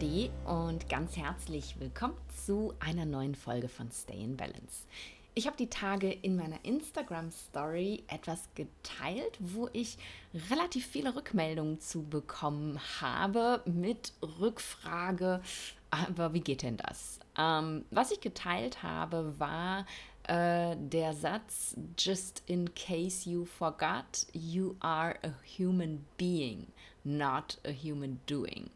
Namaste und ganz herzlich willkommen zu einer neuen Folge von Stay in Balance. Ich habe die Tage in meiner Instagram Story etwas geteilt, wo ich relativ viele Rückmeldungen zu bekommen habe mit Rückfrage, aber wie geht denn das? Ähm, was ich geteilt habe, war äh, der Satz, just in case you forgot, you are a human being, not a human doing.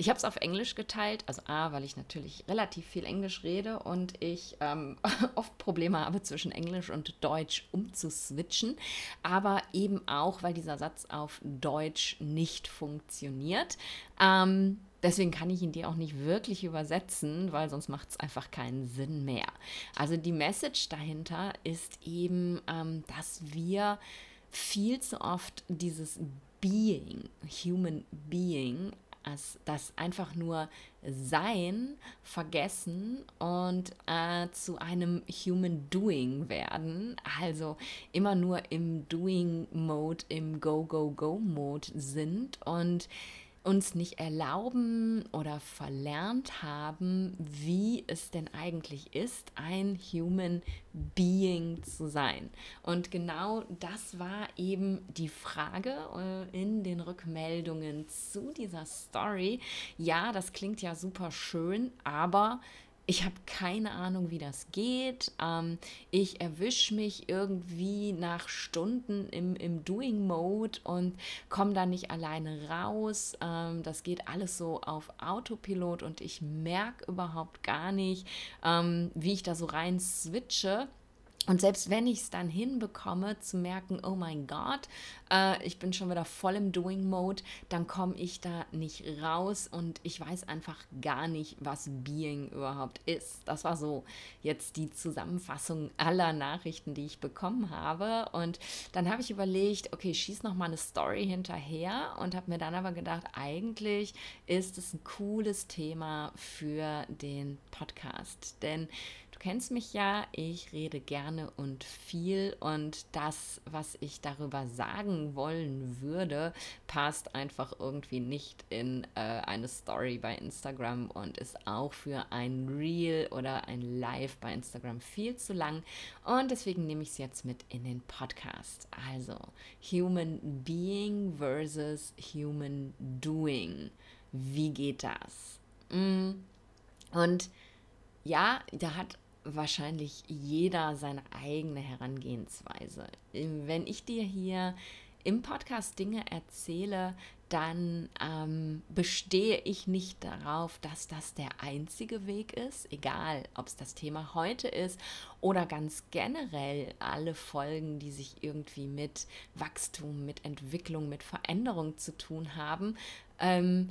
Ich habe es auf Englisch geteilt, also A, weil ich natürlich relativ viel Englisch rede und ich ähm, oft Probleme habe, zwischen Englisch und Deutsch umzuswitchen, aber eben auch, weil dieser Satz auf Deutsch nicht funktioniert. Ähm, deswegen kann ich ihn dir auch nicht wirklich übersetzen, weil sonst macht es einfach keinen Sinn mehr. Also die Message dahinter ist eben, ähm, dass wir viel zu oft dieses Being, Human Being, als das einfach nur Sein vergessen und äh, zu einem Human Doing werden. Also immer nur im Doing-Mode, im Go-Go-Go-Mode sind und uns nicht erlauben oder verlernt haben, wie es denn eigentlich ist, ein Human Being zu sein. Und genau das war eben die Frage äh, in den Rückmeldungen zu dieser Story. Ja, das klingt ja super schön, aber ich habe keine Ahnung, wie das geht. Ähm, ich erwische mich irgendwie nach Stunden im, im Doing-Mode und komme da nicht alleine raus. Ähm, das geht alles so auf Autopilot und ich merke überhaupt gar nicht, ähm, wie ich da so rein switche. Und selbst wenn ich es dann hinbekomme, zu merken, oh mein Gott, äh, ich bin schon wieder voll im Doing-Mode, dann komme ich da nicht raus und ich weiß einfach gar nicht, was Being überhaupt ist. Das war so jetzt die Zusammenfassung aller Nachrichten, die ich bekommen habe. Und dann habe ich überlegt, okay, schieß noch mal eine Story hinterher und habe mir dann aber gedacht, eigentlich ist es ein cooles Thema für den Podcast. Denn Du kennst mich ja, ich rede gerne und viel und das, was ich darüber sagen wollen würde, passt einfach irgendwie nicht in äh, eine Story bei Instagram und ist auch für ein Reel oder ein Live bei Instagram viel zu lang und deswegen nehme ich es jetzt mit in den Podcast. Also Human Being versus Human Doing. Wie geht das? Mm. Und ja, da hat wahrscheinlich jeder seine eigene Herangehensweise. Wenn ich dir hier im Podcast Dinge erzähle, dann ähm, bestehe ich nicht darauf, dass das der einzige Weg ist, egal ob es das Thema heute ist oder ganz generell alle Folgen, die sich irgendwie mit Wachstum, mit Entwicklung, mit Veränderung zu tun haben. Ähm,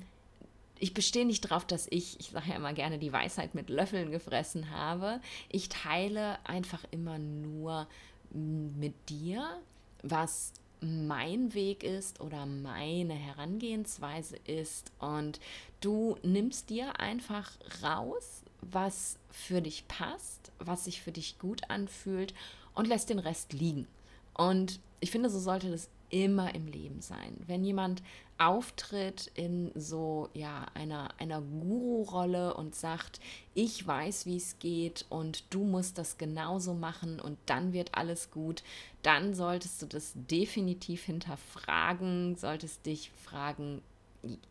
ich bestehe nicht darauf, dass ich, ich sage ja immer gerne, die Weisheit mit Löffeln gefressen habe. Ich teile einfach immer nur mit dir, was mein Weg ist oder meine Herangehensweise ist. Und du nimmst dir einfach raus, was für dich passt, was sich für dich gut anfühlt und lässt den Rest liegen. Und ich finde, so sollte das immer im Leben sein. Wenn jemand auftritt in so ja einer einer Guru-Rolle und sagt, ich weiß, wie es geht und du musst das genauso machen und dann wird alles gut, dann solltest du das definitiv hinterfragen, solltest dich fragen,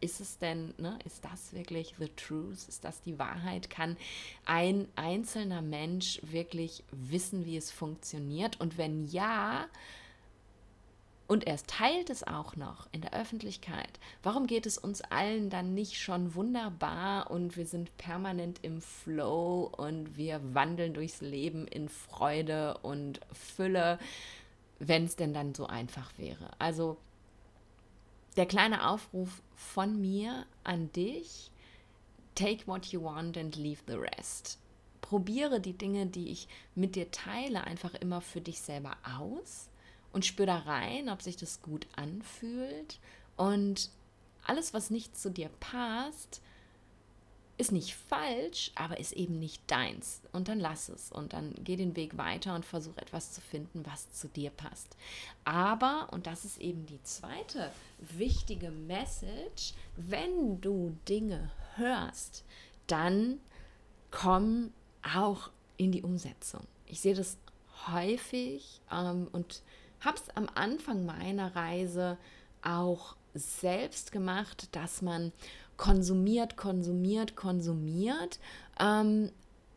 ist es denn, ne, ist das wirklich the truth? Ist das die Wahrheit? Kann ein einzelner Mensch wirklich wissen, wie es funktioniert? Und wenn ja, und er teilt es auch noch in der Öffentlichkeit. Warum geht es uns allen dann nicht schon wunderbar und wir sind permanent im Flow und wir wandeln durchs Leben in Freude und Fülle, wenn es denn dann so einfach wäre? Also der kleine Aufruf von mir an dich, take what you want and leave the rest. Probiere die Dinge, die ich mit dir teile, einfach immer für dich selber aus und spür da rein, ob sich das gut anfühlt. Und alles, was nicht zu dir passt, ist nicht falsch, aber ist eben nicht deins. Und dann lass es und dann geh den Weg weiter und versuch etwas zu finden, was zu dir passt. Aber, und das ist eben die zweite wichtige Message, wenn du Dinge hörst, dann komm auch in die Umsetzung. Ich sehe das häufig ähm, und habe es am Anfang meiner Reise auch selbst gemacht, dass man konsumiert, konsumiert, konsumiert, ähm,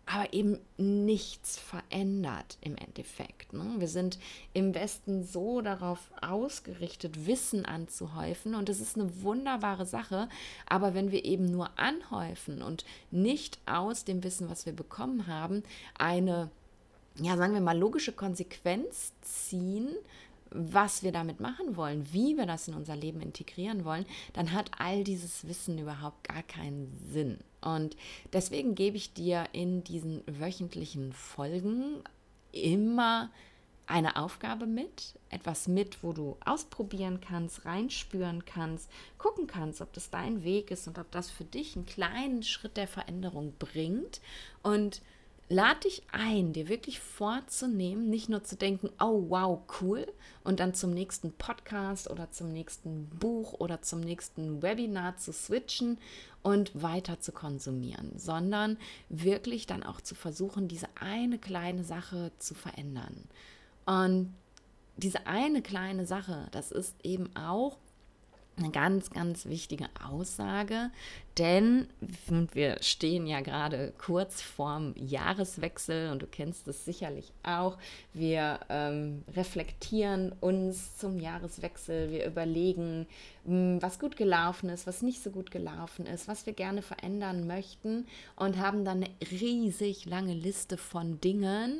aber eben nichts verändert im Endeffekt. Ne? Wir sind im Westen so darauf ausgerichtet, Wissen anzuhäufen und das ist eine wunderbare Sache, aber wenn wir eben nur anhäufen und nicht aus dem Wissen, was wir bekommen haben, eine ja, sagen wir mal, logische Konsequenz ziehen, was wir damit machen wollen, wie wir das in unser Leben integrieren wollen, dann hat all dieses Wissen überhaupt gar keinen Sinn. Und deswegen gebe ich dir in diesen wöchentlichen Folgen immer eine Aufgabe mit, etwas mit, wo du ausprobieren kannst, reinspüren kannst, gucken kannst, ob das dein Weg ist und ob das für dich einen kleinen Schritt der Veränderung bringt. Und lade dich ein, dir wirklich vorzunehmen, nicht nur zu denken, oh wow, cool, und dann zum nächsten Podcast oder zum nächsten Buch oder zum nächsten Webinar zu switchen und weiter zu konsumieren, sondern wirklich dann auch zu versuchen, diese eine kleine Sache zu verändern. Und diese eine kleine Sache, das ist eben auch eine ganz, ganz wichtige Aussage, denn wir stehen ja gerade kurz vorm Jahreswechsel und du kennst es sicherlich auch. Wir ähm, reflektieren uns zum Jahreswechsel, wir überlegen, hm, was gut gelaufen ist, was nicht so gut gelaufen ist, was wir gerne verändern möchten und haben dann eine riesig lange Liste von Dingen,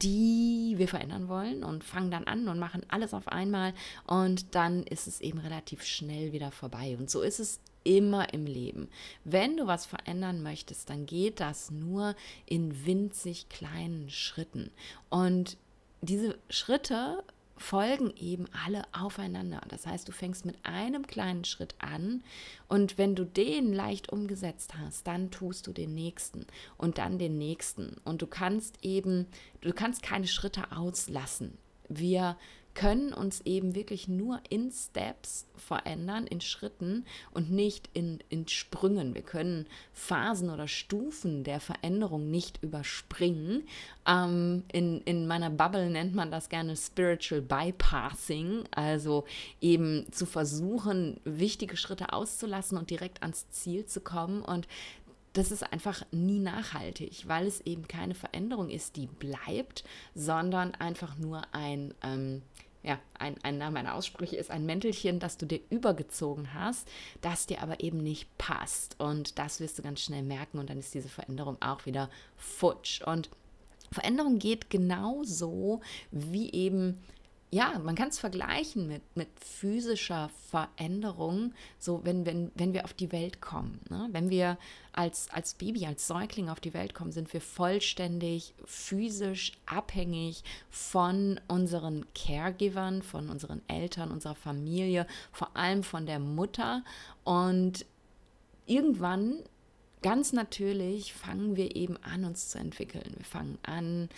die wir verändern wollen und fangen dann an und machen alles auf einmal und dann ist es eben relativ schnell wieder vorbei. Und so ist es immer im Leben. Wenn du was verändern möchtest, dann geht das nur in winzig kleinen Schritten. Und diese Schritte folgen eben alle aufeinander. Das heißt, du fängst mit einem kleinen Schritt an und wenn du den leicht umgesetzt hast, dann tust du den nächsten und dann den nächsten. Und du kannst eben, du kannst keine Schritte auslassen. Wir können uns eben wirklich nur in Steps verändern, in Schritten und nicht in, in Sprüngen. Wir können Phasen oder Stufen der Veränderung nicht überspringen. Ähm, in, in meiner Bubble nennt man das gerne Spiritual Bypassing, also eben zu versuchen, wichtige Schritte auszulassen und direkt ans Ziel zu kommen. Und das ist einfach nie nachhaltig, weil es eben keine Veränderung ist, die bleibt, sondern einfach nur ein, ähm, ja, ein, einer meiner Aussprüche ist ein Mäntelchen, das du dir übergezogen hast, das dir aber eben nicht passt. Und das wirst du ganz schnell merken und dann ist diese Veränderung auch wieder futsch. Und Veränderung geht genauso wie eben ja, man kann es vergleichen mit, mit physischer Veränderung, so wenn, wenn, wenn wir auf die Welt kommen. Ne? Wenn wir als, als Baby, als Säugling auf die Welt kommen, sind wir vollständig physisch abhängig von unseren Caregivern, von unseren Eltern, unserer Familie, vor allem von der Mutter. Und irgendwann ganz natürlich fangen wir eben an, uns zu entwickeln. Wir fangen an,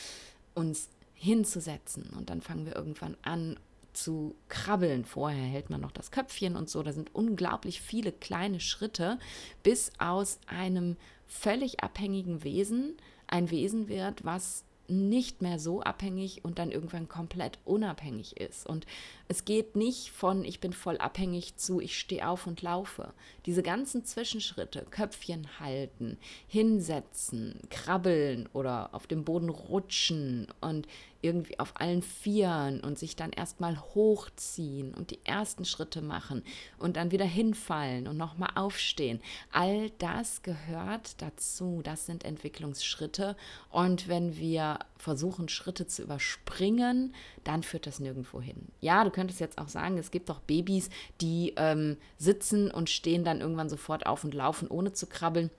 uns hinzusetzen. Und dann fangen wir irgendwann an zu krabbeln. Vorher hält man noch das Köpfchen und so. Da sind unglaublich viele kleine Schritte, bis aus einem völlig abhängigen Wesen ein Wesen wird, was nicht mehr so abhängig und dann irgendwann komplett unabhängig ist. Und es geht nicht von ich bin voll abhängig zu ich stehe auf und laufe. Diese ganzen Zwischenschritte, Köpfchen halten, hinsetzen, krabbeln oder auf dem Boden rutschen und irgendwie auf allen Vieren und sich dann erstmal hochziehen und die ersten Schritte machen und dann wieder hinfallen und nochmal aufstehen. All das gehört dazu. Das sind Entwicklungsschritte. Und wenn wir versuchen, Schritte zu überspringen, dann führt das nirgendwo hin. Ja, du könntest jetzt auch sagen, es gibt doch Babys, die ähm, sitzen und stehen dann irgendwann sofort auf und laufen, ohne zu krabbeln.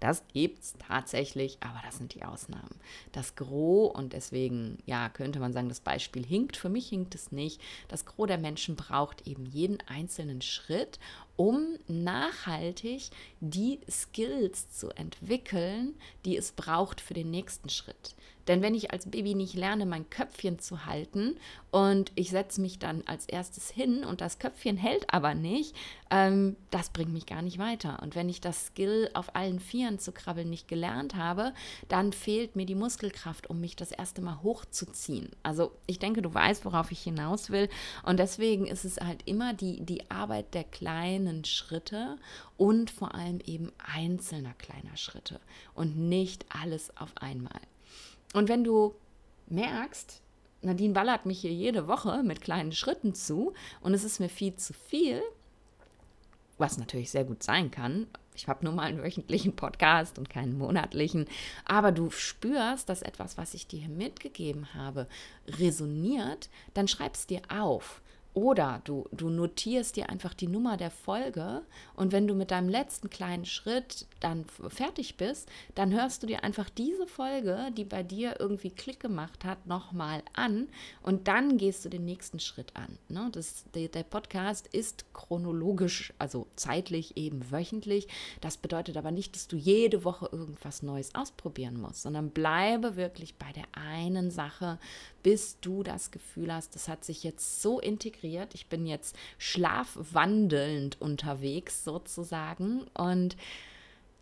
Das gibt es tatsächlich, aber das sind die Ausnahmen. Das Gros, und deswegen, ja, könnte man sagen, das Beispiel hinkt. Für mich hinkt es nicht. Das Gros der Menschen braucht eben jeden einzelnen Schritt um nachhaltig die Skills zu entwickeln, die es braucht für den nächsten Schritt. Denn wenn ich als Baby nicht lerne, mein Köpfchen zu halten und ich setze mich dann als erstes hin und das Köpfchen hält aber nicht, ähm, das bringt mich gar nicht weiter. Und wenn ich das Skill auf allen Vieren zu krabbeln nicht gelernt habe, dann fehlt mir die Muskelkraft, um mich das erste Mal hochzuziehen. Also ich denke, du weißt, worauf ich hinaus will. Und deswegen ist es halt immer die, die Arbeit der kleinen Schritte und vor allem eben einzelner kleiner Schritte und nicht alles auf einmal. Und wenn du merkst, Nadine ballert mich hier jede Woche mit kleinen Schritten zu und es ist mir viel zu viel, was natürlich sehr gut sein kann. Ich habe nur mal einen wöchentlichen Podcast und keinen monatlichen. Aber du spürst, dass etwas, was ich dir mitgegeben habe, resoniert, dann schreib es dir auf. Oder du, du notierst dir einfach die Nummer der Folge und wenn du mit deinem letzten kleinen Schritt dann fertig bist, dann hörst du dir einfach diese Folge, die bei dir irgendwie Klick gemacht hat, nochmal an und dann gehst du den nächsten Schritt an. Ne? Das, der, der Podcast ist chronologisch, also zeitlich eben wöchentlich. Das bedeutet aber nicht, dass du jede Woche irgendwas Neues ausprobieren musst, sondern bleibe wirklich bei der einen Sache, bis du das Gefühl hast, das hat sich jetzt so integriert. Ich bin jetzt schlafwandelnd unterwegs sozusagen und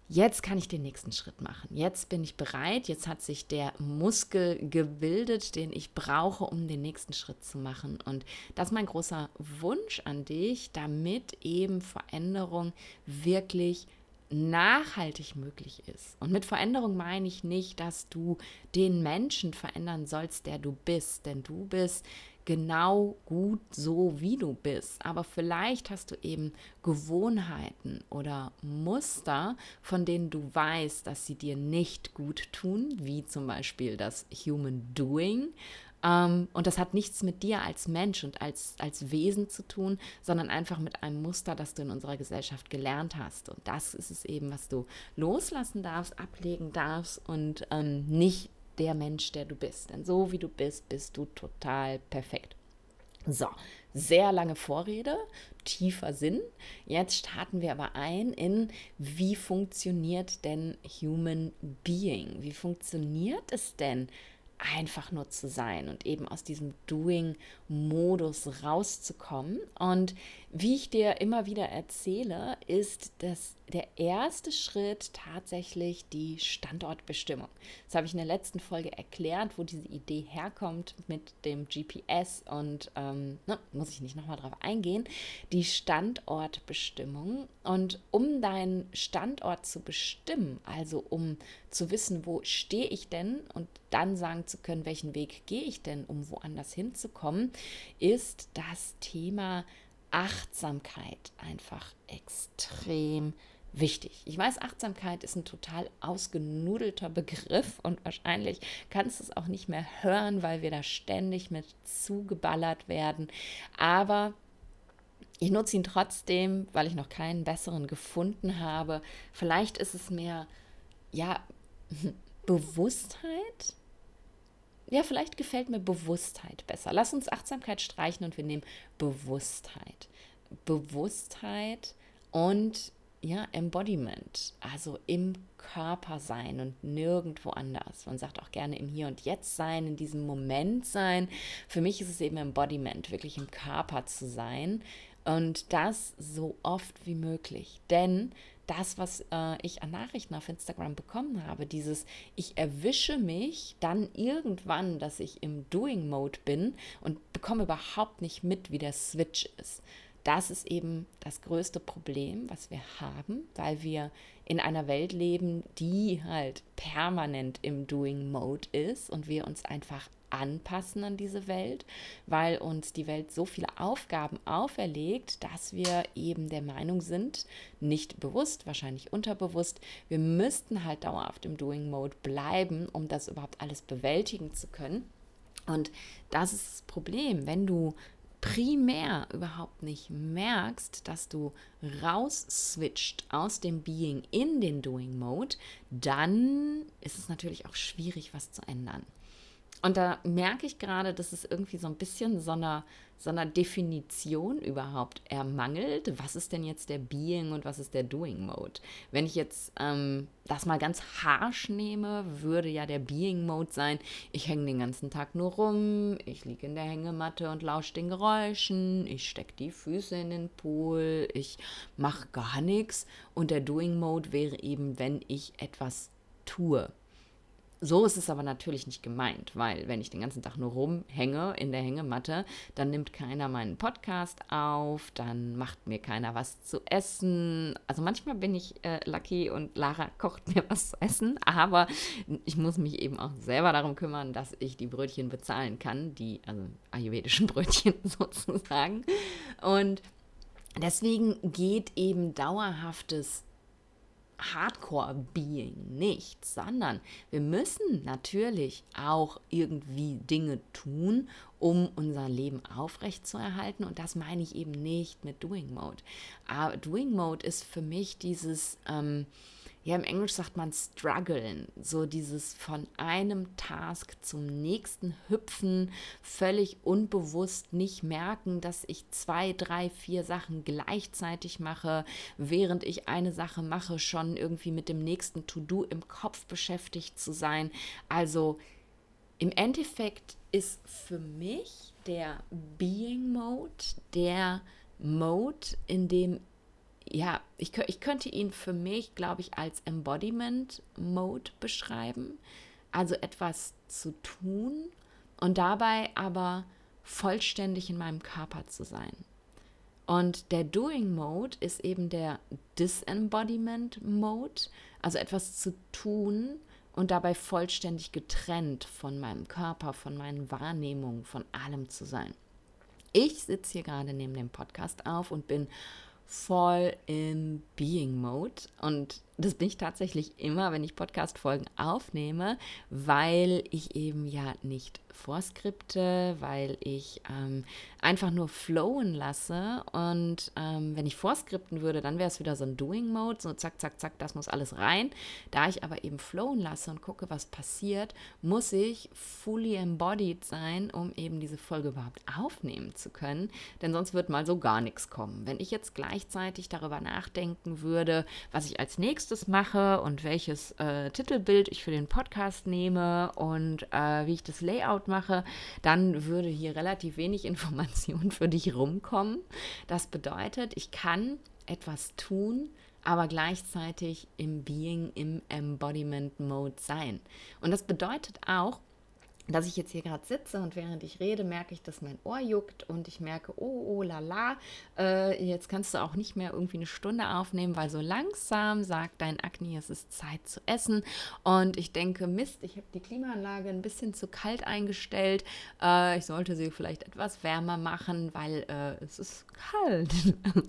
Jetzt kann ich den nächsten Schritt machen. Jetzt bin ich bereit. Jetzt hat sich der Muskel gebildet, den ich brauche, um den nächsten Schritt zu machen. Und das ist mein großer Wunsch an dich, damit eben Veränderung wirklich nachhaltig möglich ist. Und mit Veränderung meine ich nicht, dass du den Menschen verändern sollst, der du bist, denn du bist genau gut so, wie du bist. Aber vielleicht hast du eben Gewohnheiten oder Muster, von denen du weißt, dass sie dir nicht gut tun, wie zum Beispiel das Human Doing ähm, und das hat nichts mit dir als Mensch und als, als Wesen zu tun, sondern einfach mit einem Muster, das du in unserer Gesellschaft gelernt hast. Und das ist es eben, was du loslassen darfst, ablegen darfst und ähm, nicht der Mensch, der du bist. Denn so wie du bist, bist du total perfekt. So, sehr lange Vorrede, tiefer Sinn. Jetzt starten wir aber ein in, wie funktioniert denn Human Being? Wie funktioniert es denn, einfach nur zu sein und eben aus diesem Doing-Modus rauszukommen. Und wie ich dir immer wieder erzähle, ist dass der erste Schritt tatsächlich die Standortbestimmung. Das habe ich in der letzten Folge erklärt, wo diese Idee herkommt mit dem GPS und ähm, ne, muss ich nicht nochmal drauf eingehen. Die Standortbestimmung. Und um deinen Standort zu bestimmen, also um zu wissen, wo stehe ich denn und dann sagen zu können, welchen Weg gehe ich denn, um woanders hinzukommen, ist das Thema Achtsamkeit einfach extrem wichtig. Ich weiß, Achtsamkeit ist ein total ausgenudelter Begriff und wahrscheinlich kannst du es auch nicht mehr hören, weil wir da ständig mit zugeballert werden. Aber ich nutze ihn trotzdem, weil ich noch keinen besseren gefunden habe. Vielleicht ist es mehr, ja, Bewusstheit. Ja, vielleicht gefällt mir Bewusstheit besser. Lass uns Achtsamkeit streichen und wir nehmen Bewusstheit. Bewusstheit und ja, Embodiment, also im Körper sein und nirgendwo anders. Man sagt auch gerne im Hier und Jetzt sein, in diesem Moment sein. Für mich ist es eben Embodiment, wirklich im Körper zu sein und das so oft wie möglich. Denn das, was äh, ich an Nachrichten auf Instagram bekommen habe, dieses ich erwische mich dann irgendwann, dass ich im Doing-Mode bin und bekomme überhaupt nicht mit, wie der Switch ist. Das ist eben das größte Problem, was wir haben, weil wir in einer Welt leben, die halt permanent im Doing Mode ist und wir uns einfach anpassen an diese Welt, weil uns die Welt so viele Aufgaben auferlegt, dass wir eben der Meinung sind, nicht bewusst, wahrscheinlich unterbewusst, wir müssten halt dauerhaft im Doing Mode bleiben, um das überhaupt alles bewältigen zu können. Und das ist das Problem, wenn du primär überhaupt nicht merkst, dass du raus switcht aus dem Being in den Doing Mode, dann ist es natürlich auch schwierig, was zu ändern. Und da merke ich gerade, dass es irgendwie so ein bisschen so einer, so einer Definition überhaupt ermangelt. Was ist denn jetzt der Being und was ist der Doing Mode? Wenn ich jetzt ähm, das mal ganz harsh nehme, würde ja der Being Mode sein, ich hänge den ganzen Tag nur rum, ich liege in der Hängematte und lausche den Geräuschen, ich stecke die Füße in den Pool, ich mache gar nichts. Und der Doing Mode wäre eben, wenn ich etwas tue. So ist es aber natürlich nicht gemeint, weil wenn ich den ganzen Tag nur rumhänge in der Hängematte, dann nimmt keiner meinen Podcast auf, dann macht mir keiner was zu essen. Also manchmal bin ich äh, lucky und Lara kocht mir was zu essen, aber ich muss mich eben auch selber darum kümmern, dass ich die Brötchen bezahlen kann, die also ayurvedischen Brötchen sozusagen. Und deswegen geht eben dauerhaftes Hardcore-Being nicht, sondern wir müssen natürlich auch irgendwie Dinge tun, um unser Leben aufrechtzuerhalten. Und das meine ich eben nicht mit Doing Mode. Aber Doing Mode ist für mich dieses, ähm, ja, im Englisch sagt man strugglen, so dieses von einem Task zum nächsten hüpfen, völlig unbewusst nicht merken, dass ich zwei, drei, vier Sachen gleichzeitig mache, während ich eine Sache mache, schon irgendwie mit dem nächsten To-Do im Kopf beschäftigt zu sein. Also im Endeffekt ist für mich der Being Mode der Mode, in dem ja, ich, ich könnte ihn für mich, glaube ich, als Embodiment Mode beschreiben. Also etwas zu tun und dabei aber vollständig in meinem Körper zu sein. Und der Doing Mode ist eben der Disembodiment Mode, also etwas zu tun und dabei vollständig getrennt von meinem Körper, von meinen Wahrnehmungen, von allem zu sein. Ich sitze hier gerade neben dem Podcast auf und bin voll im Being Mode. Und das bin ich tatsächlich immer, wenn ich Podcast-Folgen aufnehme, weil ich eben ja nicht Vorskripte, weil ich ähm, einfach nur flowen lasse. Und ähm, wenn ich vorskripten würde, dann wäre es wieder so ein Doing-Mode, so zack, zack, zack, das muss alles rein. Da ich aber eben flowen lasse und gucke, was passiert, muss ich fully embodied sein, um eben diese Folge überhaupt aufnehmen zu können. Denn sonst wird mal so gar nichts kommen. Wenn ich jetzt gleichzeitig darüber nachdenken würde, was ich als nächstes mache und welches äh, Titelbild ich für den Podcast nehme und äh, wie ich das Layout mache, dann würde hier relativ wenig Information für dich rumkommen. Das bedeutet, ich kann etwas tun, aber gleichzeitig im Being, im Embodiment Mode sein. Und das bedeutet auch, dass ich jetzt hier gerade sitze und während ich rede, merke ich, dass mein Ohr juckt und ich merke, oh, oh, la, la, äh, jetzt kannst du auch nicht mehr irgendwie eine Stunde aufnehmen, weil so langsam sagt dein Akne, es ist Zeit zu essen. Und ich denke, Mist, ich habe die Klimaanlage ein bisschen zu kalt eingestellt. Äh, ich sollte sie vielleicht etwas wärmer machen, weil äh, es ist kalt.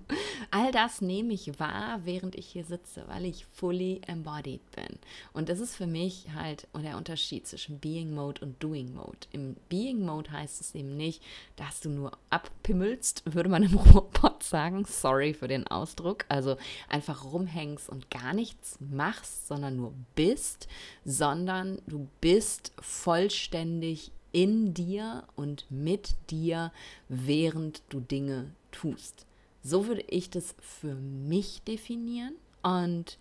All das nehme ich wahr, während ich hier sitze, weil ich fully embodied bin. Und das ist für mich halt der Unterschied zwischen Being Mode und Doing Mode. Im Being Mode heißt es eben nicht, dass du nur abpimmelst, würde man im Robot sagen. Sorry für den Ausdruck. Also einfach rumhängst und gar nichts machst, sondern nur bist, sondern du bist vollständig in dir und mit dir, während du Dinge tust. So würde ich das für mich definieren und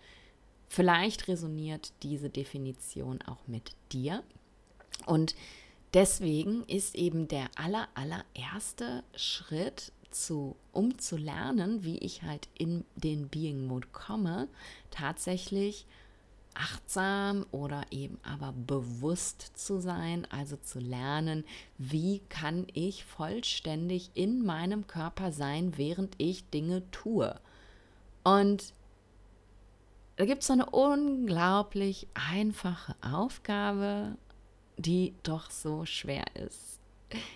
vielleicht resoniert diese Definition auch mit dir. Und deswegen ist eben der aller, allererste Schritt, zu, um zu lernen, wie ich halt in den Being Mode komme, tatsächlich achtsam oder eben aber bewusst zu sein, also zu lernen, wie kann ich vollständig in meinem Körper sein, während ich Dinge tue. Und da gibt es so eine unglaublich einfache Aufgabe die doch so schwer ist.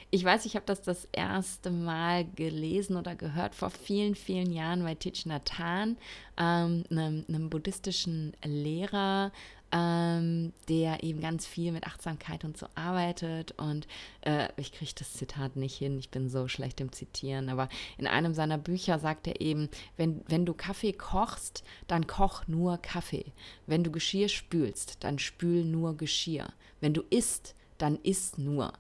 Ich weiß, ich habe das das erste Mal gelesen oder gehört vor vielen, vielen Jahren bei Thich Nhat Hanh, ähm, einem, einem buddhistischen Lehrer, ähm, der eben ganz viel mit Achtsamkeit und so arbeitet. Und äh, ich kriege das Zitat nicht hin, ich bin so schlecht im Zitieren, aber in einem seiner Bücher sagt er eben, wenn, wenn du Kaffee kochst, dann koch nur Kaffee. Wenn du Geschirr spülst, dann spül nur Geschirr. Wenn du isst, dann isst nur.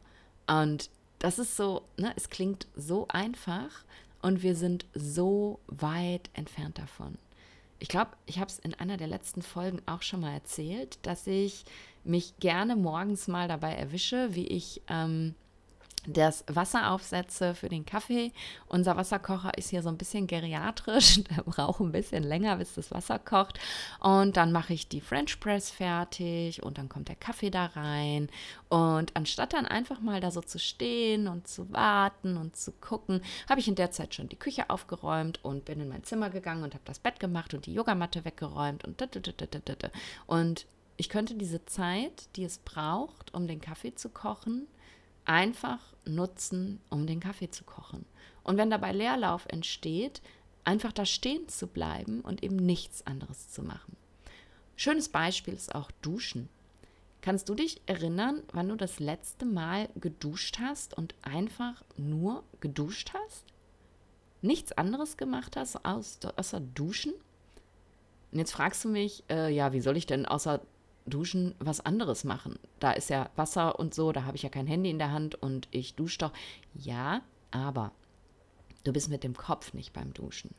Und das ist so, ne, es klingt so einfach und wir sind so weit entfernt davon. Ich glaube, ich habe es in einer der letzten Folgen auch schon mal erzählt, dass ich mich gerne morgens mal dabei erwische, wie ich ähm, das Wasser aufsetze für den Kaffee. Unser Wasserkocher ist hier so ein bisschen geriatrisch. Der braucht ein bisschen länger, bis das Wasser kocht. Und dann mache ich die French Press fertig und dann kommt der Kaffee da rein. Und anstatt dann einfach mal da so zu stehen und zu warten und zu gucken, habe ich in der Zeit schon die Küche aufgeräumt und bin in mein Zimmer gegangen und habe das Bett gemacht und die Yogamatte weggeräumt und und ich könnte diese Zeit, die es braucht, um den Kaffee zu kochen, einfach nutzen, um den Kaffee zu kochen. Und wenn dabei Leerlauf entsteht, einfach da stehen zu bleiben und eben nichts anderes zu machen. Schönes Beispiel ist auch Duschen. Kannst du dich erinnern, wann du das letzte Mal geduscht hast und einfach nur geduscht hast? Nichts anderes gemacht hast außer Duschen? Und jetzt fragst du mich, äh, ja, wie soll ich denn außer Duschen was anderes machen. Da ist ja Wasser und so, da habe ich ja kein Handy in der Hand und ich dusche doch. Ja, aber du bist mit dem Kopf nicht beim Duschen.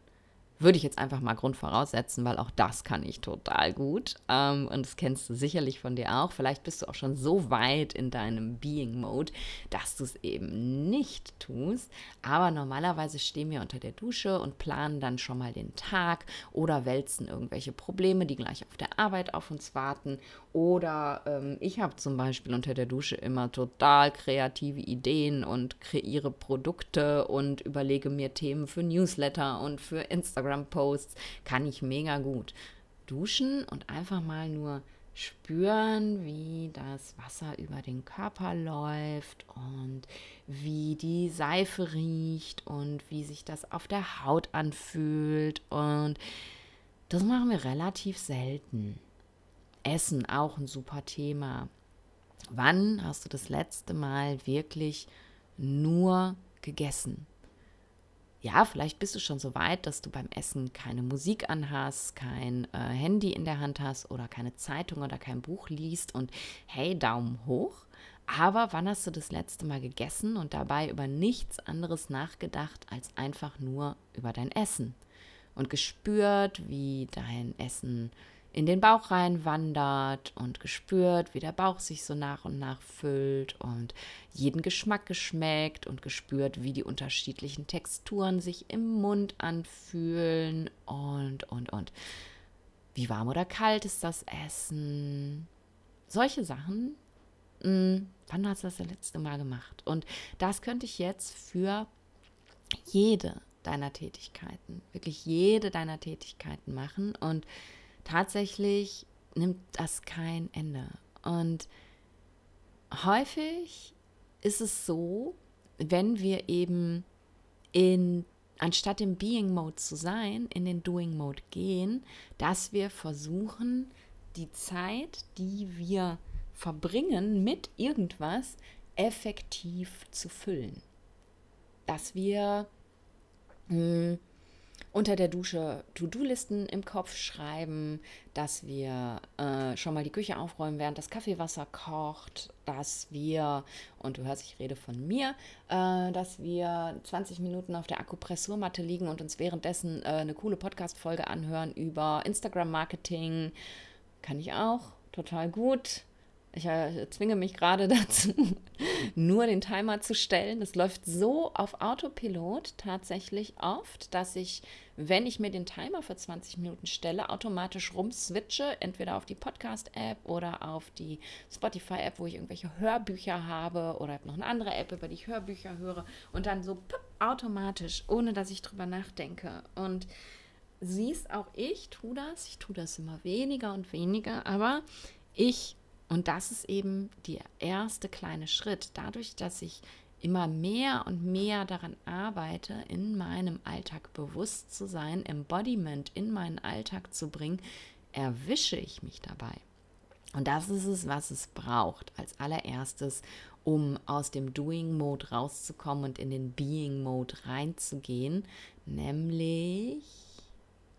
Würde ich jetzt einfach mal grundvoraussetzen, weil auch das kann ich total gut. Ähm, und das kennst du sicherlich von dir auch. Vielleicht bist du auch schon so weit in deinem Being-Mode, dass du es eben nicht tust. Aber normalerweise stehen wir unter der Dusche und planen dann schon mal den Tag oder wälzen irgendwelche Probleme, die gleich auf der Arbeit auf uns warten. Oder ähm, ich habe zum Beispiel unter der Dusche immer total kreative Ideen und kreiere Produkte und überlege mir Themen für Newsletter und für Instagram Instagram-Posts kann ich mega gut. Duschen und einfach mal nur spüren, wie das Wasser über den Körper läuft und wie die Seife riecht und wie sich das auf der Haut anfühlt. Und das machen wir relativ selten. Essen auch ein super Thema. Wann hast du das letzte Mal wirklich nur gegessen? ja, vielleicht bist du schon so weit, dass du beim Essen keine Musik anhast, kein äh, Handy in der Hand hast oder keine Zeitung oder kein Buch liest und hey, Daumen hoch. Aber wann hast du das letzte Mal gegessen und dabei über nichts anderes nachgedacht als einfach nur über dein Essen und gespürt, wie dein Essen in den Bauch rein wandert und gespürt, wie der Bauch sich so nach und nach füllt und jeden Geschmack geschmeckt und gespürt, wie die unterschiedlichen Texturen sich im Mund anfühlen und, und, und. Wie warm oder kalt ist das Essen? Solche Sachen. Hm, wann hast du das, das letzte Mal gemacht? Und das könnte ich jetzt für jede deiner Tätigkeiten, wirklich jede deiner Tätigkeiten machen und tatsächlich nimmt das kein Ende. Und häufig ist es so, wenn wir eben in anstatt im Being Mode zu sein, in den Doing Mode gehen, dass wir versuchen, die Zeit, die wir verbringen mit irgendwas, effektiv zu füllen. Dass wir mh, hm, unter der Dusche To-Do-Listen im Kopf schreiben, dass wir äh, schon mal die Küche aufräumen, während das Kaffeewasser kocht, dass wir, und du hörst, ich rede von mir, äh, dass wir 20 Minuten auf der Akupressurmatte liegen und uns währenddessen äh, eine coole Podcast-Folge anhören über Instagram-Marketing. Kann ich auch, total gut. Ich äh, zwinge mich gerade dazu, nur den Timer zu stellen. Das läuft so auf Autopilot tatsächlich oft, dass ich, wenn ich mir den Timer für 20 Minuten stelle, automatisch rumswitche, entweder auf die Podcast-App oder auf die Spotify-App, wo ich irgendwelche Hörbücher habe oder noch eine andere App, über die ich Hörbücher höre und dann so pop, automatisch, ohne dass ich drüber nachdenke. Und siehst, auch ich tue das. Ich tue das immer weniger und weniger, aber ich und das ist eben der erste kleine Schritt. Dadurch, dass ich immer mehr und mehr daran arbeite, in meinem Alltag bewusst zu sein, Embodiment in meinen Alltag zu bringen, erwische ich mich dabei. Und das ist es, was es braucht als allererstes, um aus dem Doing-Mode rauszukommen und in den Being-Mode reinzugehen, nämlich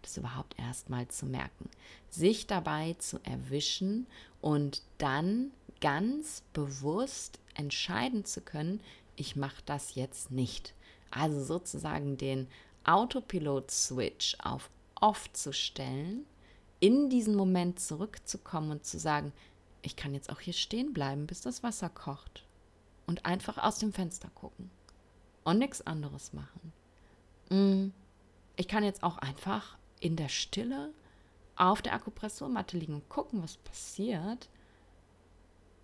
das überhaupt erstmal zu merken, sich dabei zu erwischen und dann ganz bewusst entscheiden zu können, ich mache das jetzt nicht. Also sozusagen den Autopilot-Switch auf Off zu stellen, in diesen Moment zurückzukommen und zu sagen, ich kann jetzt auch hier stehen bleiben, bis das Wasser kocht. Und einfach aus dem Fenster gucken. Und nichts anderes machen. Mm, ich kann jetzt auch einfach in der Stille auf der Akupressurmatte liegen und gucken, was passiert.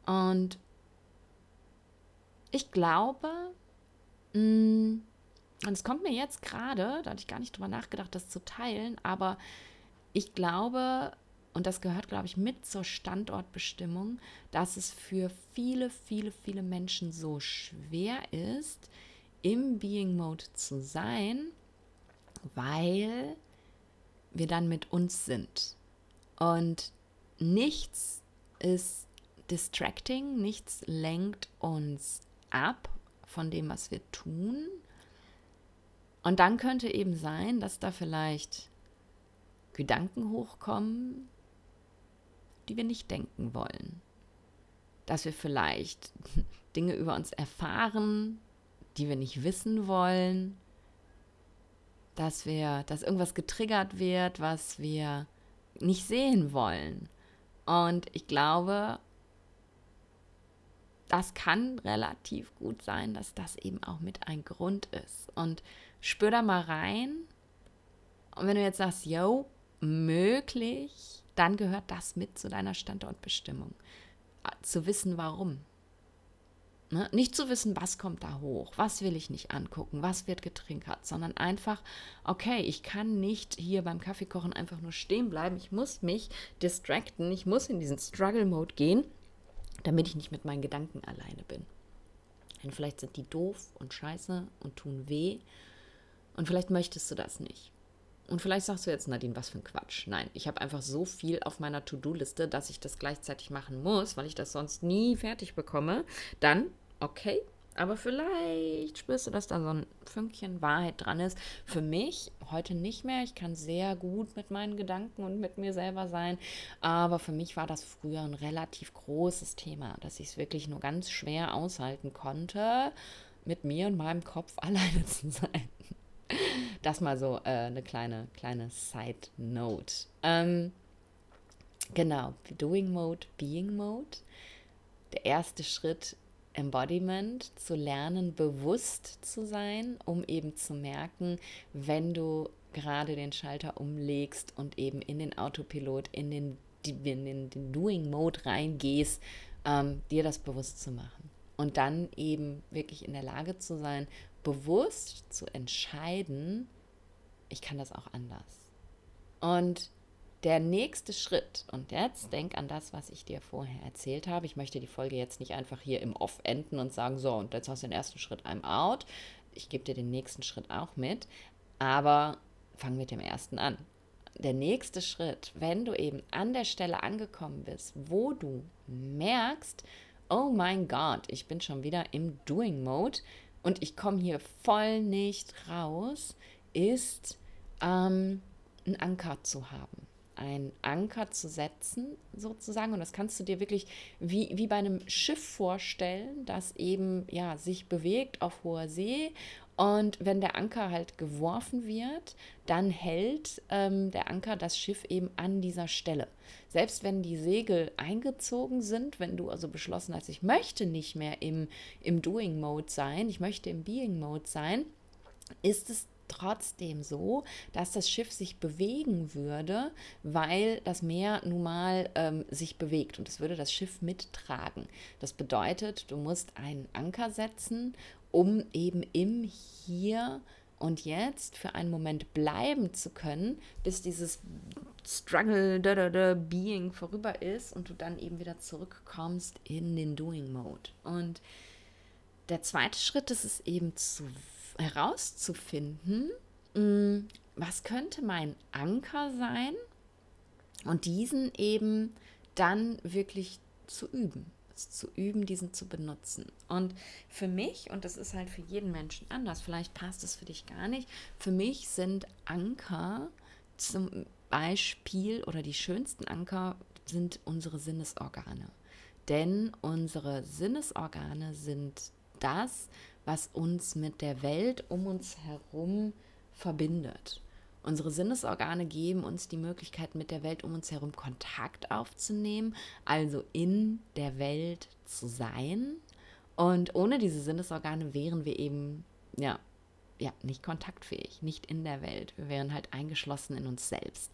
Und ich glaube, mm, und es kommt mir jetzt gerade, da hatte ich gar nicht drüber nachgedacht, das zu teilen, aber ich glaube, und das gehört, glaube ich, mit zur Standortbestimmung, dass es für viele, viele, viele Menschen so schwer ist, im Being Mode zu sein, weil wir dann mit uns sind. Und nichts ist distracting, nichts lenkt uns ab von dem, was wir tun. Und dann könnte eben sein, dass da vielleicht Gedanken hochkommen, die wir nicht denken wollen. Dass wir vielleicht Dinge über uns erfahren, die wir nicht wissen wollen. Dass wir, dass irgendwas getriggert wird, was wir nicht sehen wollen. Und ich glaube, das kann relativ gut sein, dass das eben auch mit ein Grund ist. Und spür da mal rein. Und wenn du jetzt sagst, yo, möglich, dann gehört das mit zu deiner Standortbestimmung. Zu wissen, warum. Ne? Nicht zu wissen, was kommt da hoch, was will ich nicht angucken, was wird getrinkert, sondern einfach, okay, ich kann nicht hier beim Kaffeekochen einfach nur stehen bleiben, ich muss mich distracten, ich muss in diesen Struggle-Mode gehen, damit ich nicht mit meinen Gedanken alleine bin. Denn vielleicht sind die doof und scheiße und tun weh und vielleicht möchtest du das nicht. Und vielleicht sagst du jetzt, Nadine, was für ein Quatsch. Nein, ich habe einfach so viel auf meiner To-Do-Liste, dass ich das gleichzeitig machen muss, weil ich das sonst nie fertig bekomme. Dann, okay, aber vielleicht spürst du, dass da so ein Fünkchen Wahrheit dran ist. Für mich heute nicht mehr. Ich kann sehr gut mit meinen Gedanken und mit mir selber sein. Aber für mich war das früher ein relativ großes Thema, dass ich es wirklich nur ganz schwer aushalten konnte, mit mir und meinem Kopf alleine zu sein. Das mal so äh, eine kleine, kleine Side Note. Ähm, genau, Doing Mode, Being Mode. Der erste Schritt, Embodiment, zu lernen, bewusst zu sein, um eben zu merken, wenn du gerade den Schalter umlegst und eben in den Autopilot, in den, in den, den Doing Mode reingehst, ähm, dir das bewusst zu machen. Und dann eben wirklich in der Lage zu sein, bewusst zu entscheiden, ich kann das auch anders. Und der nächste Schritt, und jetzt denk an das, was ich dir vorher erzählt habe. Ich möchte die Folge jetzt nicht einfach hier im Off enden und sagen, so, und jetzt hast du den ersten Schritt, I'm out. Ich gebe dir den nächsten Schritt auch mit, aber fang mit dem ersten an. Der nächste Schritt, wenn du eben an der Stelle angekommen bist, wo du merkst, oh mein Gott, ich bin schon wieder im Doing-Mode, und ich komme hier voll nicht raus, ist ähm, einen Anker zu haben. Ein Anker zu setzen, sozusagen. Und das kannst du dir wirklich wie, wie bei einem Schiff vorstellen, das eben ja, sich bewegt auf hoher See und wenn der Anker halt geworfen wird, dann hält ähm, der Anker das Schiff eben an dieser Stelle. Selbst wenn die Segel eingezogen sind, wenn du also beschlossen hast, ich möchte nicht mehr im, im Doing-Mode sein, ich möchte im Being-Mode sein, ist es trotzdem so, dass das Schiff sich bewegen würde, weil das Meer nun mal ähm, sich bewegt und es würde das Schiff mittragen. Das bedeutet, du musst einen Anker setzen um eben im Hier und Jetzt für einen Moment bleiben zu können, bis dieses Struggle, da, da, da, Being vorüber ist und du dann eben wieder zurückkommst in den Doing-Mode. Und der zweite Schritt ist es eben zu, herauszufinden, mm, was könnte mein Anker sein und diesen eben dann wirklich zu üben zu üben, diesen zu benutzen. Und für mich, und das ist halt für jeden Menschen anders, vielleicht passt es für dich gar nicht, für mich sind Anker zum Beispiel oder die schönsten Anker sind unsere Sinnesorgane. denn unsere Sinnesorgane sind das, was uns mit der Welt um uns herum verbindet. Unsere Sinnesorgane geben uns die Möglichkeit, mit der Welt um uns herum Kontakt aufzunehmen, also in der Welt zu sein. Und ohne diese Sinnesorgane wären wir eben, ja, ja, nicht kontaktfähig, nicht in der Welt. Wir wären halt eingeschlossen in uns selbst.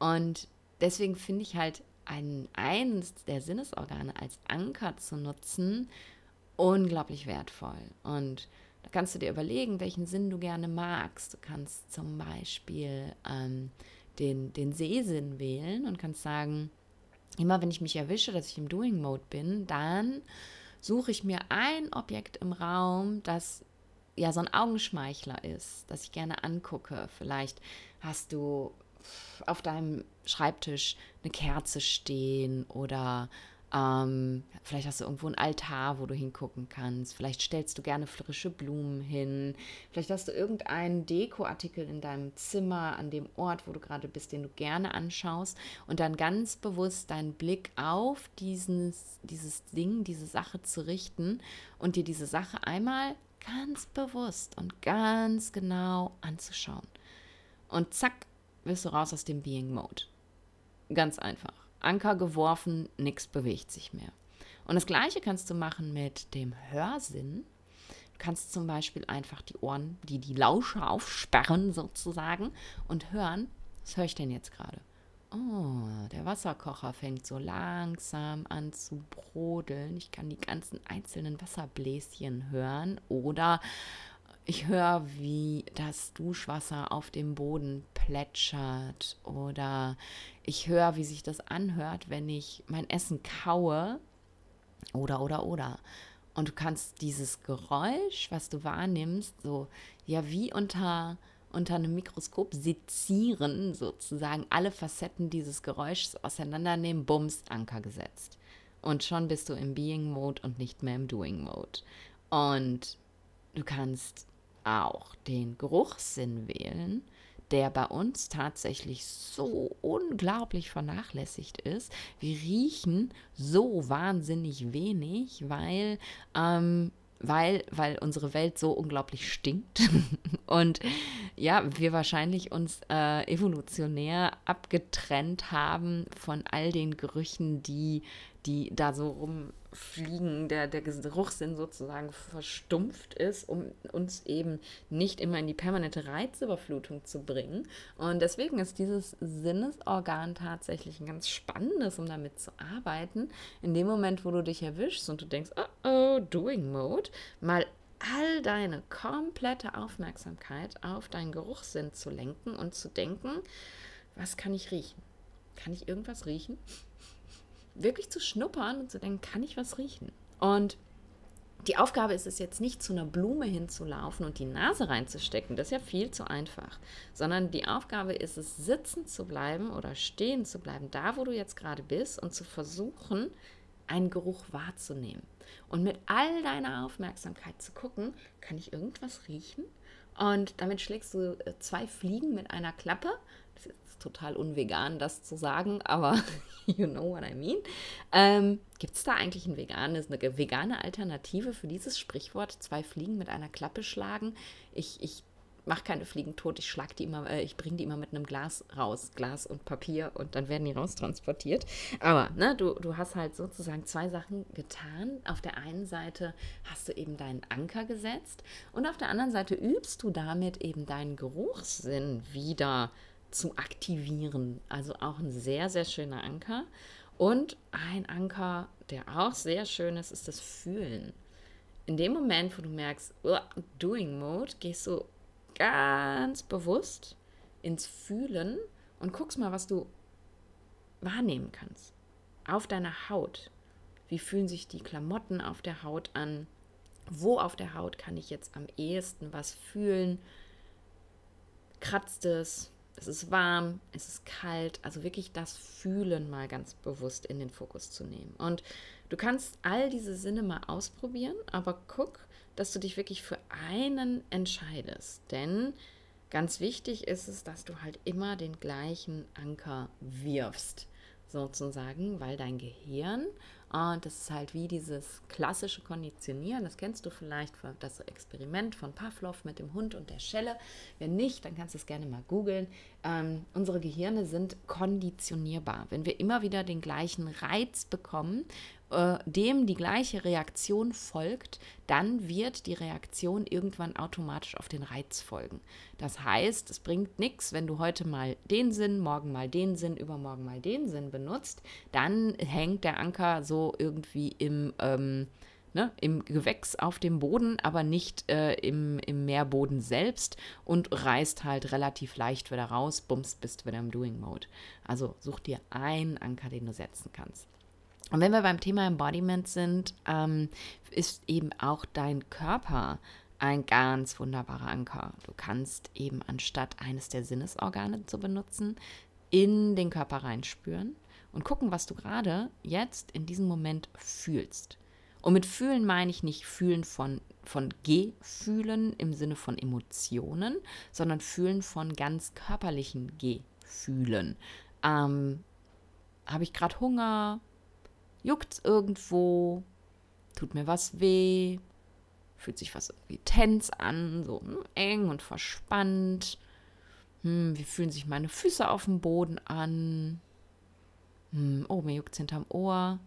Und deswegen finde ich halt ein, eines der Sinnesorgane als Anker zu nutzen, unglaublich wertvoll. Und kannst du dir überlegen, welchen Sinn du gerne magst. Du kannst zum Beispiel ähm, den, den Sehsinn wählen und kannst sagen, immer wenn ich mich erwische, dass ich im Doing Mode bin, dann suche ich mir ein Objekt im Raum, das ja so ein Augenschmeichler ist, das ich gerne angucke. Vielleicht hast du auf deinem Schreibtisch eine Kerze stehen oder ähm, vielleicht hast du irgendwo einen Altar, wo du hingucken kannst. Vielleicht stellst du gerne frische Blumen hin. Vielleicht hast du irgendeinen Dekoartikel in deinem Zimmer, an dem Ort, wo du gerade bist, den du gerne anschaust. Und dann ganz bewusst deinen Blick auf dieses, dieses Ding, diese Sache zu richten und dir diese Sache einmal ganz bewusst und ganz genau anzuschauen. Und zack, wirst du raus aus dem Being Mode. Ganz einfach. Anker geworfen, nichts bewegt sich mehr. Und das gleiche kannst du machen mit dem Hörsinn. Du kannst zum Beispiel einfach die Ohren, die die Lausche aufsperren sozusagen und hören, was höre ich denn jetzt gerade? Oh, der Wasserkocher fängt so langsam an zu brodeln. Ich kann die ganzen einzelnen Wasserbläschen hören. Oder ich höre, wie das Duschwasser auf dem Boden plätschert oder ich höre, wie sich das anhört, wenn ich mein Essen kaue oder oder oder. Und du kannst dieses Geräusch, was du wahrnimmst, so ja wie unter unter einem Mikroskop sezieren, sozusagen alle Facetten dieses Geräuschs auseinandernehmen, bums, Anker gesetzt. Und schon bist du im Being Mode und nicht mehr im Doing Mode. Und du kannst auch den Geruchssinn wählen, der bei uns tatsächlich so unglaublich vernachlässigt ist. Wir riechen so wahnsinnig wenig, weil ähm, weil, weil unsere Welt so unglaublich stinkt und ja, wir wahrscheinlich uns äh, evolutionär abgetrennt haben von all den Gerüchen, die, die da so rumfliegen, der, der Geruchssinn sozusagen verstumpft ist, um uns eben nicht immer in die permanente Reizüberflutung zu bringen. Und deswegen ist dieses Sinnesorgan tatsächlich ein ganz spannendes, um damit zu arbeiten. In dem Moment, wo du dich erwischst und du denkst, oh oh, Doing Mode, mal all deine komplette Aufmerksamkeit auf deinen Geruchssinn zu lenken und zu denken, was kann ich riechen? Kann ich irgendwas riechen? Wirklich zu schnuppern und zu denken, kann ich was riechen? Und die Aufgabe ist es jetzt nicht, zu einer Blume hinzulaufen und die Nase reinzustecken. Das ist ja viel zu einfach. Sondern die Aufgabe ist es, sitzen zu bleiben oder stehen zu bleiben, da wo du jetzt gerade bist und zu versuchen, einen Geruch wahrzunehmen. Und mit all deiner Aufmerksamkeit zu gucken, kann ich irgendwas riechen? Und damit schlägst du äh, zwei Fliegen mit einer Klappe. Ist total unvegan, das zu sagen, aber you know what I mean. Ähm, Gibt es da eigentlich ein veganes, eine vegane Alternative für dieses Sprichwort, zwei Fliegen mit einer Klappe schlagen? Ich, ich mache keine Fliegen tot, ich schlag die immer, äh, ich bringe die immer mit einem Glas raus, Glas und Papier und dann werden die raustransportiert. Aber ne, du, du hast halt sozusagen zwei Sachen getan. Auf der einen Seite hast du eben deinen Anker gesetzt und auf der anderen Seite übst du damit eben deinen Geruchssinn wieder zu aktivieren. Also auch ein sehr, sehr schöner Anker. Und ein Anker, der auch sehr schön ist, ist das Fühlen. In dem Moment, wo du merkst, Doing Mode, gehst du ganz bewusst ins Fühlen und guckst mal, was du wahrnehmen kannst. Auf deiner Haut. Wie fühlen sich die Klamotten auf der Haut an? Wo auf der Haut kann ich jetzt am ehesten was fühlen? Kratzt es? Es ist warm, es ist kalt. Also wirklich das Fühlen mal ganz bewusst in den Fokus zu nehmen. Und du kannst all diese Sinne mal ausprobieren, aber guck, dass du dich wirklich für einen entscheidest. Denn ganz wichtig ist es, dass du halt immer den gleichen Anker wirfst. sozusagen, weil dein Gehirn und das ist halt wie dieses klassische Konditionieren. Das kennst du vielleicht, das Experiment von Pavlov mit dem Hund und der Schelle. Wenn nicht, dann kannst du es gerne mal googeln. Ähm, unsere Gehirne sind konditionierbar. Wenn wir immer wieder den gleichen Reiz bekommen, äh, dem die gleiche Reaktion folgt, dann wird die Reaktion irgendwann automatisch auf den Reiz folgen. Das heißt, es bringt nichts, wenn du heute mal den Sinn, morgen mal den Sinn, übermorgen mal den Sinn benutzt, dann hängt der Anker so irgendwie im, ähm, ne, im Gewächs auf dem Boden, aber nicht äh, im, im Meerboden selbst und reißt halt relativ leicht wieder raus, bummst, bist wieder im Doing Mode. Also such dir einen Anker, den du setzen kannst. Und wenn wir beim Thema Embodiment sind, ähm, ist eben auch dein Körper ein ganz wunderbarer Anker. Du kannst eben anstatt eines der Sinnesorgane zu benutzen, in den Körper reinspüren und gucken, was du gerade jetzt in diesem Moment fühlst. Und mit fühlen meine ich nicht fühlen von, von Gefühlen im Sinne von Emotionen, sondern fühlen von ganz körperlichen Gefühlen. Ähm, Habe ich gerade Hunger? Juckt irgendwo? Tut mir was weh? Fühlt sich was irgendwie tens an, so hm, eng und verspannt? Hm, wie fühlen sich meine Füße auf dem Boden an? Hm, oh, mir juckt es hinterm Ohr.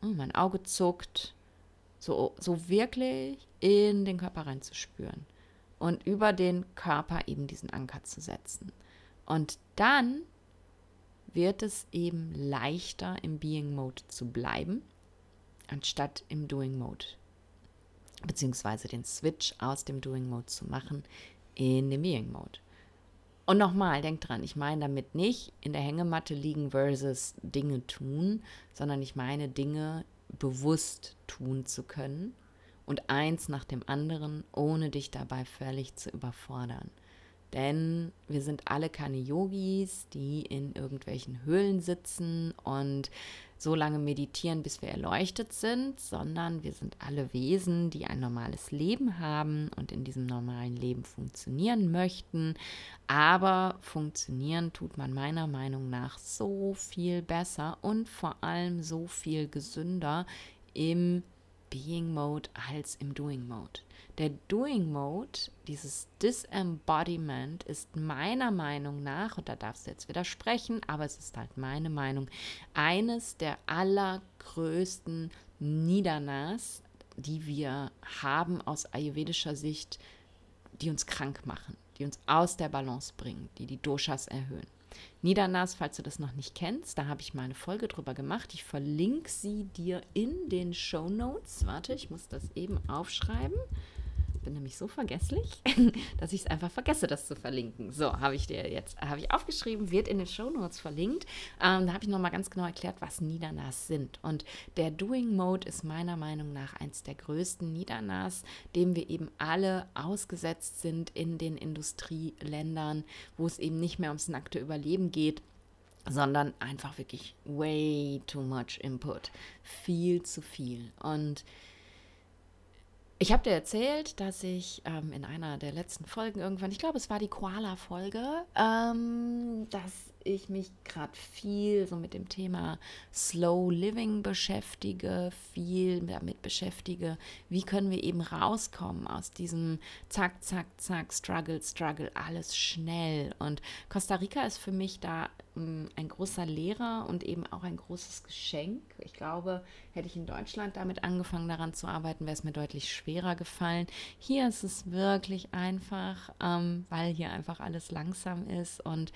Oh, mein Auge zuckt. So, so wirklich in den Körper reinzuspüren und über den Körper eben diesen Anker zu setzen. Und dann wird es eben leichter im Being Mode zu bleiben, anstatt im Doing Mode. Beziehungsweise den Switch aus dem Doing Mode zu machen in den Being Mode. Und nochmal, denk dran, ich meine damit nicht in der Hängematte liegen versus Dinge tun, sondern ich meine Dinge bewusst tun zu können und eins nach dem anderen, ohne dich dabei völlig zu überfordern. Denn wir sind alle keine Yogis, die in irgendwelchen Höhlen sitzen und so lange meditieren, bis wir erleuchtet sind, sondern wir sind alle Wesen, die ein normales Leben haben und in diesem normalen Leben funktionieren möchten. Aber funktionieren tut man meiner Meinung nach so viel besser und vor allem so viel gesünder im Being Mode als im Doing Mode. Der Doing Mode, dieses Disembodiment, ist meiner Meinung nach, und da darfst du jetzt widersprechen, aber es ist halt meine Meinung, eines der allergrößten Niedernas, die wir haben aus ayurvedischer Sicht, die uns krank machen, die uns aus der Balance bringen, die die Doshas erhöhen. Niedernas, falls du das noch nicht kennst, da habe ich mal eine Folge drüber gemacht. Ich verlinke sie dir in den Show Notes. Warte, ich muss das eben aufschreiben bin nämlich so vergesslich, dass ich es einfach vergesse, das zu verlinken. So, habe ich dir jetzt, habe ich aufgeschrieben, wird in den Show Notes verlinkt. Ähm, da habe ich nochmal ganz genau erklärt, was Niedernas sind. Und der Doing Mode ist meiner Meinung nach eins der größten Niedernas, dem wir eben alle ausgesetzt sind in den Industrieländern, wo es eben nicht mehr ums nackte Überleben geht, sondern einfach wirklich way too much input. Viel zu viel. Und ich habe dir erzählt, dass ich ähm, in einer der letzten Folgen irgendwann, ich glaube, es war die Koala-Folge, ähm, dass ich mich gerade viel so mit dem Thema Slow Living beschäftige, viel damit beschäftige, wie können wir eben rauskommen aus diesem Zack, Zack, Zack, Struggle, Struggle, alles schnell. Und Costa Rica ist für mich da ähm, ein großer Lehrer und eben auch ein großes Geschenk. Ich glaube, hätte ich in Deutschland damit angefangen, daran zu arbeiten, wäre es mir deutlich schwerer gefallen. Hier ist es wirklich einfach, ähm, weil hier einfach alles langsam ist und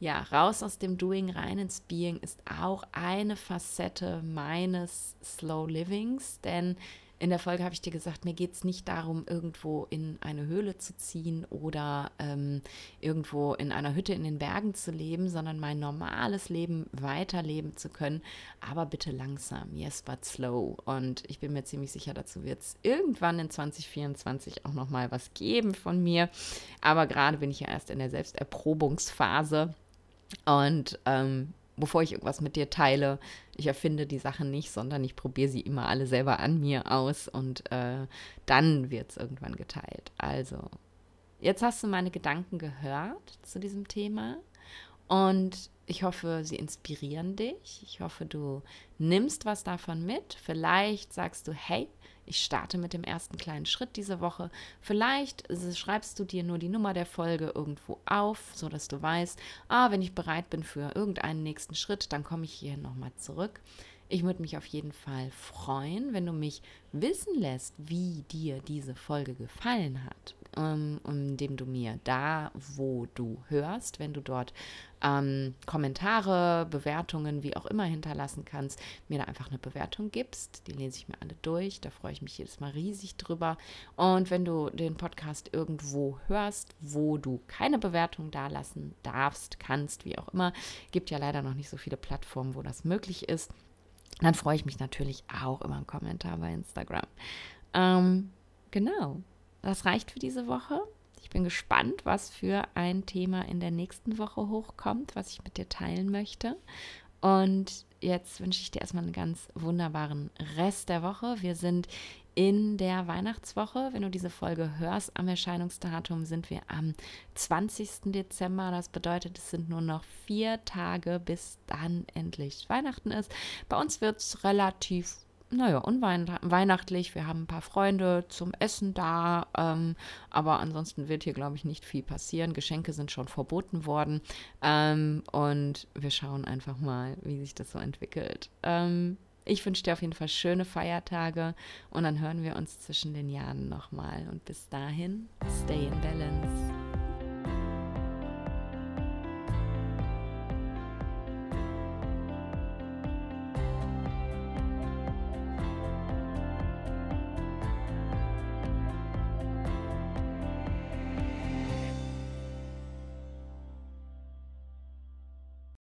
ja, raus aus dem Doing, rein ins Being ist auch eine Facette meines Slow Livings, denn in der Folge habe ich dir gesagt, mir geht es nicht darum, irgendwo in eine Höhle zu ziehen oder ähm, irgendwo in einer Hütte in den Bergen zu leben, sondern mein normales Leben weiterleben zu können, aber bitte langsam, yes, but slow. Und ich bin mir ziemlich sicher, dazu wird es irgendwann in 2024 auch nochmal was geben von mir. Aber gerade bin ich ja erst in der Selbsterprobungsphase. Und ähm, bevor ich irgendwas mit dir teile, ich erfinde die Sachen nicht, sondern ich probiere sie immer alle selber an mir aus und äh, dann wird es irgendwann geteilt. Also, jetzt hast du meine Gedanken gehört zu diesem Thema und Ich hoffe, sie inspirieren dich. Ich hoffe, du nimmst was davon mit. Vielleicht sagst du, hey, ich starte mit dem ersten kleinen Schritt diese Woche. Vielleicht schreibst du dir nur die Nummer der Folge irgendwo auf, sodass du weißt, ah, wenn ich bereit bin für irgendeinen nächsten Schritt, dann komme ich hier nochmal zurück. Ich würde mich auf jeden Fall freuen, wenn du mich wissen lässt, wie dir diese Folge gefallen hat, ähm, indem du mir da, wo du hörst, wenn du dort ähm, Kommentare, Bewertungen, wie auch immer hinterlassen kannst, mir da einfach eine Bewertung gibst. Die lese ich mir alle durch. Da freue ich mich jedes Mal riesig drüber. Und wenn du den Podcast irgendwo hörst, wo du keine Bewertung dalassen darfst, kannst, wie auch immer, gibt ja leider noch nicht so viele Plattformen, wo das möglich ist dann freue ich mich natürlich auch über einen Kommentar bei Instagram. Ähm, genau, das reicht für diese Woche. Ich bin gespannt, was für ein Thema in der nächsten Woche hochkommt, was ich mit dir teilen möchte. Und jetzt wünsche ich dir erstmal einen ganz wunderbaren Rest der Woche. Wir sind in der Weihnachtswoche. Wenn du diese Folge hörst, am Erscheinungsdatum sind wir am 20. Dezember. Das bedeutet, es sind nur noch vier Tage, bis dann endlich Weihnachten ist. Bei uns wird es relativ naja, unweihnachtlich. Wir haben ein paar Freunde zum Essen da, ähm, aber ansonsten wird hier, glaube ich, nicht viel passieren. Geschenke sind schon verboten worden ähm, und wir schauen einfach mal, wie sich das so entwickelt. Ähm, ich wünsche dir auf jeden Fall schöne Feiertage und dann hören wir uns zwischen den Jahren nochmal. Und bis dahin, stay in balance.